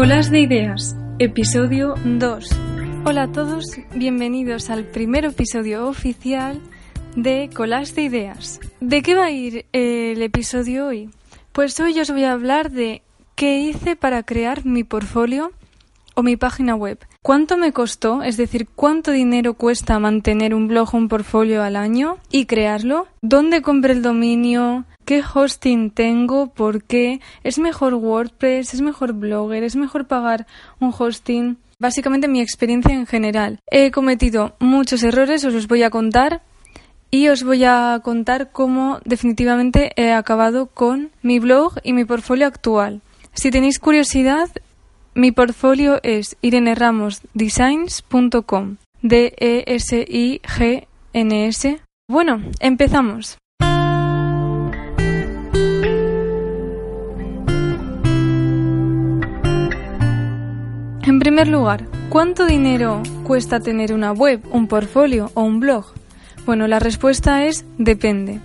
Colas de Ideas, episodio 2. Hola a todos, bienvenidos al primer episodio oficial de Colas de Ideas. ¿De qué va a ir el episodio hoy? Pues hoy os voy a hablar de qué hice para crear mi portfolio o mi página web. ¿Cuánto me costó? Es decir, ¿cuánto dinero cuesta mantener un blog o un portfolio al año y crearlo? ¿Dónde compré el dominio? ¿Qué hosting tengo? ¿Por qué? ¿Es mejor WordPress? ¿Es mejor Blogger? ¿Es mejor pagar un hosting? Básicamente mi experiencia en general. He cometido muchos errores, os los voy a contar y os voy a contar cómo definitivamente he acabado con mi blog y mi portfolio actual. Si tenéis curiosidad, mi portfolio es ireneramosdesigns.com. D-E-S-I-G-N-S. Bueno, empezamos. En primer lugar, ¿cuánto dinero cuesta tener una web, un portfolio o un blog? Bueno, la respuesta es depende.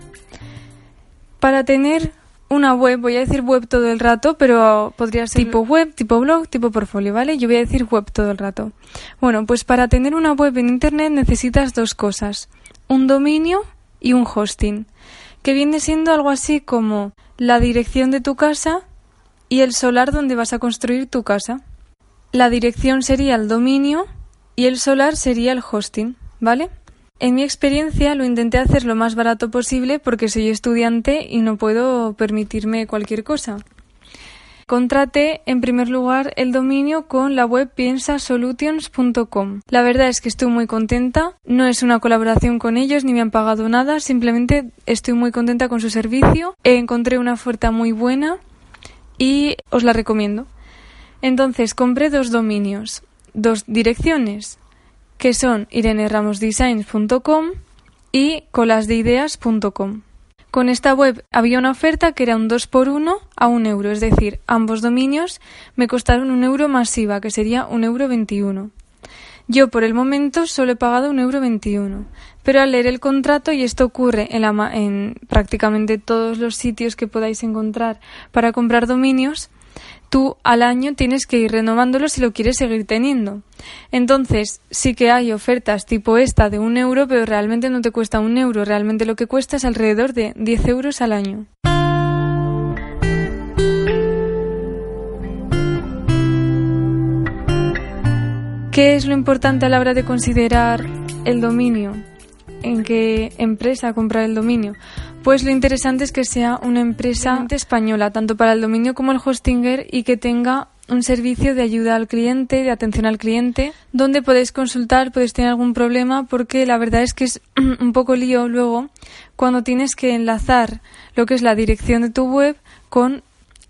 Para tener una web, voy a decir web todo el rato, pero podría ser tipo web, tipo blog, tipo portfolio, ¿vale? Yo voy a decir web todo el rato. Bueno, pues para tener una web en Internet necesitas dos cosas, un dominio y un hosting, que viene siendo algo así como la dirección de tu casa y el solar donde vas a construir tu casa. La dirección sería el dominio y el solar sería el hosting, ¿vale? En mi experiencia lo intenté hacer lo más barato posible porque soy estudiante y no puedo permitirme cualquier cosa. Contraté en primer lugar el dominio con la web piensasolutions.com. La verdad es que estoy muy contenta, no es una colaboración con ellos ni me han pagado nada, simplemente estoy muy contenta con su servicio, encontré una oferta muy buena y os la recomiendo. Entonces compré dos dominios, dos direcciones, que son ireneramosdesigns.com y colasdeideas.com. Con esta web había una oferta que era un 2 por 1 a un euro, es decir, ambos dominios me costaron un euro masiva, que sería un euro 21. Yo por el momento solo he pagado un euro 21, pero al leer el contrato, y esto ocurre en prácticamente todos los sitios que podáis encontrar para comprar dominios, tú al año tienes que ir renovándolo si lo quieres seguir teniendo. Entonces, sí que hay ofertas tipo esta de un euro, pero realmente no te cuesta un euro, realmente lo que cuesta es alrededor de 10 euros al año. ¿Qué es lo importante a la hora de considerar el dominio? ¿En qué empresa comprar el dominio? Pues lo interesante es que sea una empresa española, tanto para el dominio como el hostinger, y que tenga un servicio de ayuda al cliente, de atención al cliente, donde podéis consultar, podéis tener algún problema, porque la verdad es que es un poco lío luego cuando tienes que enlazar lo que es la dirección de tu web con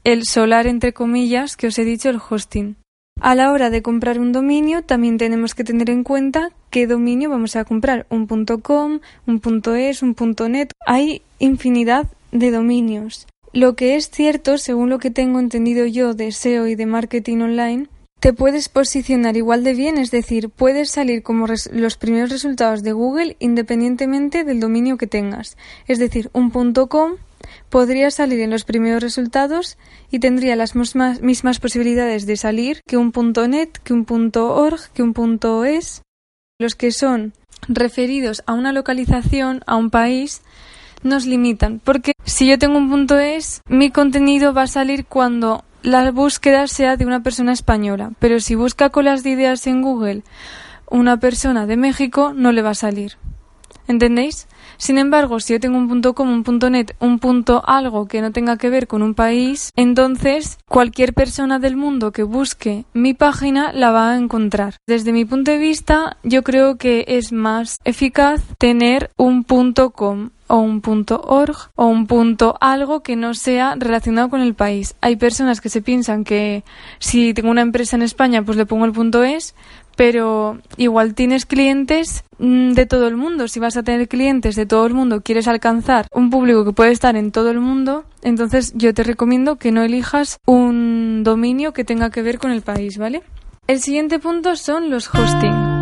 el solar, entre comillas, que os he dicho, el hosting. A la hora de comprar un dominio también tenemos que tener en cuenta qué dominio vamos a comprar, un .com, un .es, un .net. Hay infinidad de dominios. Lo que es cierto, según lo que tengo entendido yo de SEO y de marketing online, te puedes posicionar igual de bien, es decir, puedes salir como los primeros resultados de Google independientemente del dominio que tengas. Es decir, un .com podría salir en los primeros resultados y tendría las mismas, posibilidades de salir que un .net, que un .org, que un .es. Los que son referidos a una localización, a un país, nos limitan, porque si yo tengo un punto es, mi contenido va a salir cuando la búsqueda sea de una persona española, pero si busca colas de ideas en Google una persona de México, no le va a salir. ¿Entendéis? Sin embargo, si yo tengo un punto com, un punto net, un punto algo que no tenga que ver con un país, entonces cualquier persona del mundo que busque mi página la va a encontrar. Desde mi punto de vista, yo creo que es más eficaz tener un punto com o un punto .org o un punto algo que no sea relacionado con el país. Hay personas que se piensan que si tengo una empresa en España pues le pongo el punto .es, pero igual tienes clientes mm, de todo el mundo. Si vas a tener clientes de todo el mundo, quieres alcanzar un público que puede estar en todo el mundo, entonces yo te recomiendo que no elijas un dominio que tenga que ver con el país, ¿vale? El siguiente punto son los hosting.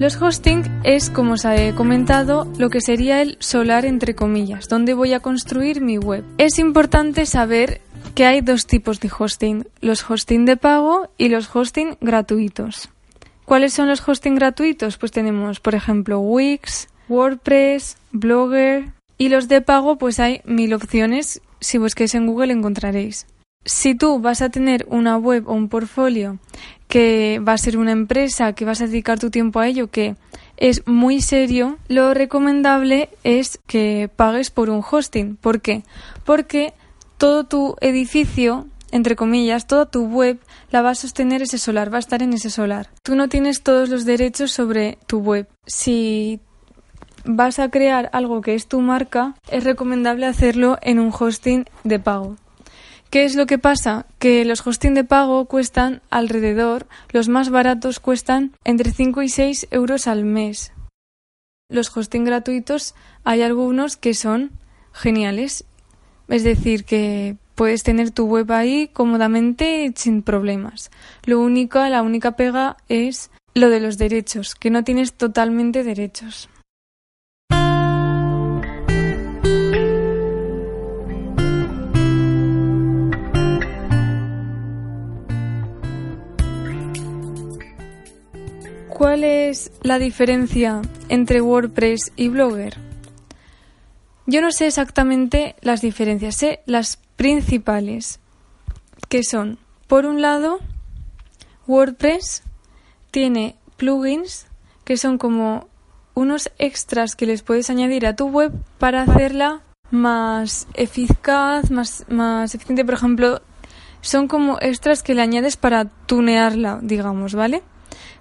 Los hosting es, como os he comentado, lo que sería el solar entre comillas, donde voy a construir mi web. Es importante saber que hay dos tipos de hosting, los hosting de pago y los hosting gratuitos. ¿Cuáles son los hosting gratuitos? Pues tenemos, por ejemplo, Wix, WordPress, Blogger y los de pago, pues hay mil opciones. Si busquéis en Google encontraréis. Si tú vas a tener una web o un portfolio que va a ser una empresa, que vas a dedicar tu tiempo a ello, que es muy serio, lo recomendable es que pagues por un hosting. ¿Por qué? Porque todo tu edificio, entre comillas, toda tu web la va a sostener ese solar, va a estar en ese solar. Tú no tienes todos los derechos sobre tu web. Si vas a crear algo que es tu marca, es recomendable hacerlo en un hosting de pago. ¿Qué es lo que pasa? Que los hosting de pago cuestan alrededor, los más baratos cuestan entre 5 y 6 euros al mes. Los hosting gratuitos hay algunos que son geniales. Es decir, que puedes tener tu web ahí cómodamente sin problemas. Lo único, la única pega es lo de los derechos, que no tienes totalmente derechos. ¿Cuál es la diferencia entre WordPress y Blogger? Yo no sé exactamente las diferencias, sé las principales, que son, por un lado, WordPress tiene plugins que son como unos extras que les puedes añadir a tu web para hacerla más eficaz, más, más eficiente. Por ejemplo, son como extras que le añades para tunearla, digamos, ¿vale?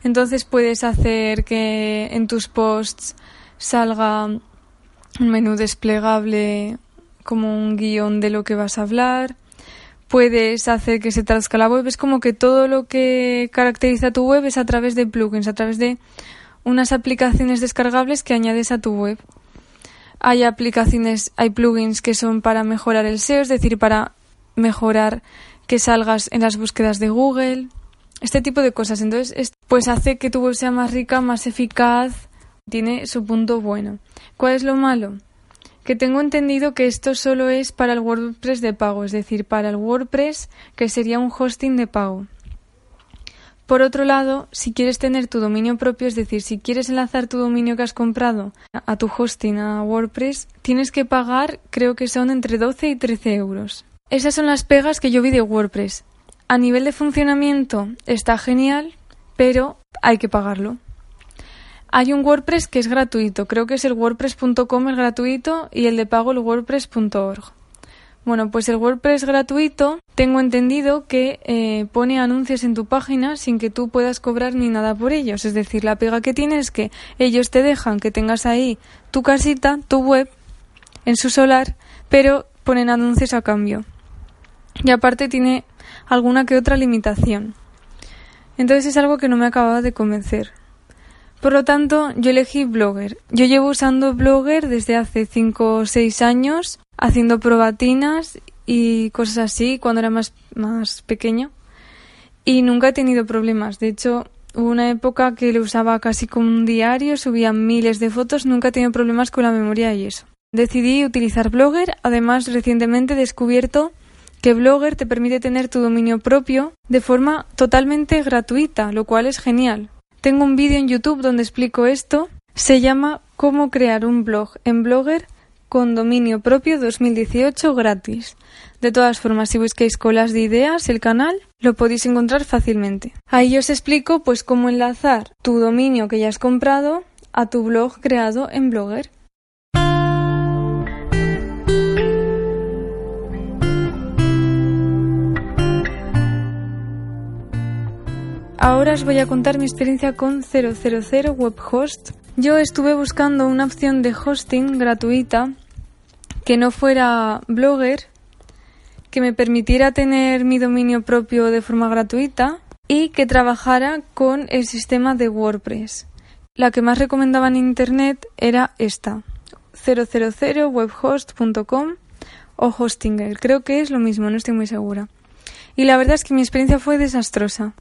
Entonces puedes hacer que en tus posts salga un menú desplegable como un guion de lo que vas a hablar. Puedes hacer que se traduzca la web. Es como que todo lo que caracteriza tu web es a través de plugins, a través de unas aplicaciones descargables que añades a tu web. Hay aplicaciones, hay plugins que son para mejorar el SEO, es decir, para mejorar que salgas en las búsquedas de Google este tipo de cosas. Entonces, pues hace que tu web sea más rica, más eficaz, tiene su punto bueno. ¿Cuál es lo malo? Que tengo entendido que esto solo es para el WordPress de pago, es decir, para el WordPress que sería un hosting de pago. Por otro lado, si quieres tener tu dominio propio, es decir, si quieres enlazar tu dominio que has comprado a tu hosting, a WordPress, tienes que pagar, creo que son entre 12 y 13 euros. Esas son las pegas que yo vi de WordPress. A nivel de funcionamiento está genial, pero hay que pagarlo. Hay un WordPress que es gratuito, creo que es el wordpress.com el gratuito y el de pago el wordpress.org. Bueno, pues el WordPress gratuito tengo entendido que eh, pone anuncios en tu página sin que tú puedas cobrar ni nada por ellos. Es decir, la pega que tienes es que ellos te dejan que tengas ahí tu casita, tu web, en su solar, pero ponen anuncios a cambio. Y aparte tiene alguna que otra limitación. Entonces es algo que no me acababa de convencer. Por lo tanto, yo elegí Blogger. Yo llevo usando Blogger desde hace 5 o 6 años, haciendo probatinas y cosas así cuando era más, más pequeño. Y nunca he tenido problemas. De hecho, hubo una época que lo usaba casi como un diario, subía miles de fotos, nunca he tenido problemas con la memoria y eso. Decidí utilizar Blogger, además recientemente he descubierto que Blogger te permite tener tu dominio propio de forma totalmente gratuita, lo cual es genial. Tengo un vídeo en YouTube donde explico esto. Se llama Cómo crear un blog en Blogger con dominio propio 2018 gratis. De todas formas, si busquéis colas de ideas, el canal, lo podéis encontrar fácilmente. Ahí os explico pues cómo enlazar tu dominio que ya has comprado a tu blog creado en Blogger. Ahora os voy a contar mi experiencia con 000 Webhost. Yo estuve buscando una opción de hosting gratuita que no fuera Blogger, que me permitiera tener mi dominio propio de forma gratuita y que trabajara con el sistema de WordPress. La que más recomendaba en internet era esta, 000webhost.com o Hostinger. Creo que es lo mismo, no estoy muy segura. Y la verdad es que mi experiencia fue desastrosa.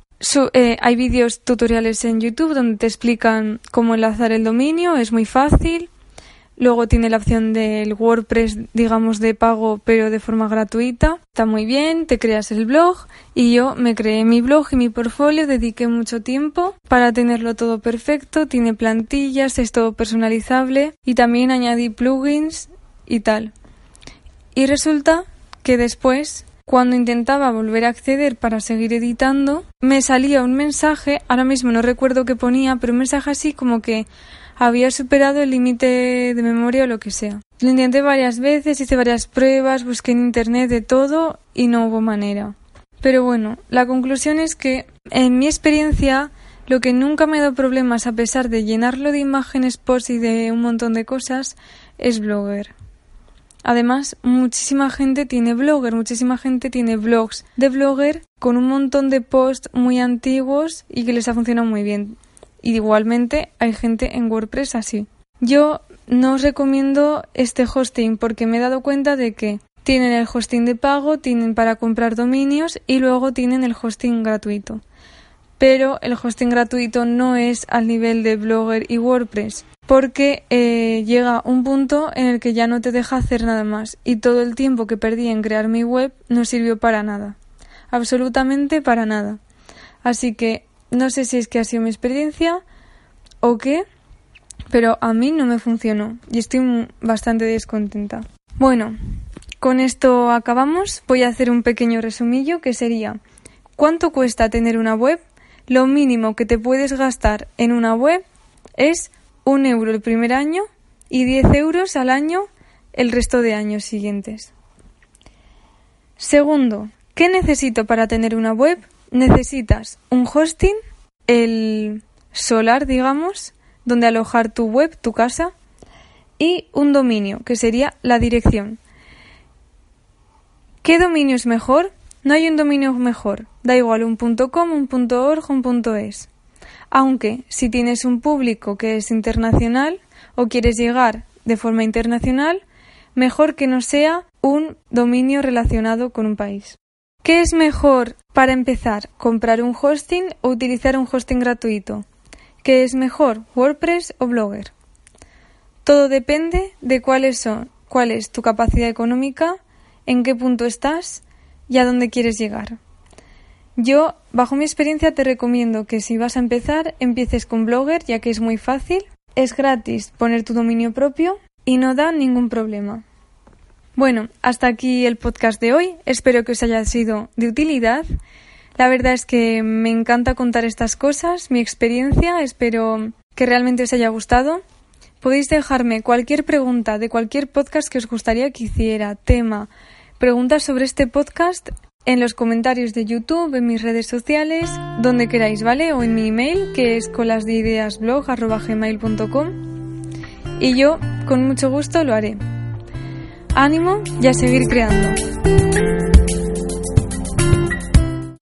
Eh, hay vídeos tutoriales en YouTube donde te explican cómo enlazar el dominio, es muy fácil. Luego tiene la opción del WordPress, digamos, de pago, pero de forma gratuita. Está muy bien, te creas el blog y yo me creé mi blog y mi portfolio, dediqué mucho tiempo para tenerlo todo perfecto, tiene plantillas, es todo personalizable y también añadí plugins y tal. Y resulta que después cuando intentaba volver a acceder para seguir editando, me salía un mensaje, ahora mismo no recuerdo qué ponía, pero un mensaje así como que había superado el límite de memoria o lo que sea. Lo intenté varias veces, hice varias pruebas, busqué en internet de todo y no hubo manera. Pero bueno, la conclusión es que en mi experiencia lo que nunca me ha dado problemas a pesar de llenarlo de imágenes post y de un montón de cosas es Blogger. Además, muchísima gente tiene blogger, muchísima gente tiene blogs de blogger con un montón de posts muy antiguos y que les ha funcionado muy bien. Y igualmente hay gente en WordPress así. Yo no os recomiendo este hosting porque me he dado cuenta de que tienen el hosting de pago, tienen para comprar dominios y luego tienen el hosting gratuito. Pero el hosting gratuito no es al nivel de Blogger y WordPress porque eh, llega un punto en el que ya no te deja hacer nada más y todo el tiempo que perdí en crear mi web no sirvió para nada, absolutamente para nada. Así que no sé si es que ha sido mi experiencia o qué, pero a mí no me funcionó y estoy bastante descontenta. Bueno, con esto acabamos. Voy a hacer un pequeño resumillo que sería ¿cuánto cuesta tener una web? Lo mínimo que te puedes gastar en una web es un euro el primer año y 10 euros al año el resto de años siguientes. Segundo, ¿qué necesito para tener una web? Necesitas un hosting, el solar, digamos, donde alojar tu web, tu casa, y un dominio, que sería la dirección. ¿Qué dominio es mejor? No hay un dominio mejor. Da igual un .com, un .org, un .es. Aunque si tienes un público que es internacional o quieres llegar de forma internacional, mejor que no sea un dominio relacionado con un país. ¿Qué es mejor para empezar? ¿Comprar un hosting o utilizar un hosting gratuito? ¿Qué es mejor? ¿WordPress o Blogger? Todo depende de cuáles son, cuál es tu capacidad económica, en qué punto estás y a dónde quieres llegar. Yo, bajo mi experiencia, te recomiendo que si vas a empezar, empieces con Blogger, ya que es muy fácil, es gratis poner tu dominio propio y no da ningún problema. Bueno, hasta aquí el podcast de hoy. Espero que os haya sido de utilidad. La verdad es que me encanta contar estas cosas, mi experiencia. Espero que realmente os haya gustado. Podéis dejarme cualquier pregunta de cualquier podcast que os gustaría que hiciera, tema, preguntas sobre este podcast en los comentarios de YouTube, en mis redes sociales, donde queráis, ¿vale? O en mi email, que es colasdeideasblog.gmail.com y yo, con mucho gusto, lo haré. Ánimo y a seguir creando.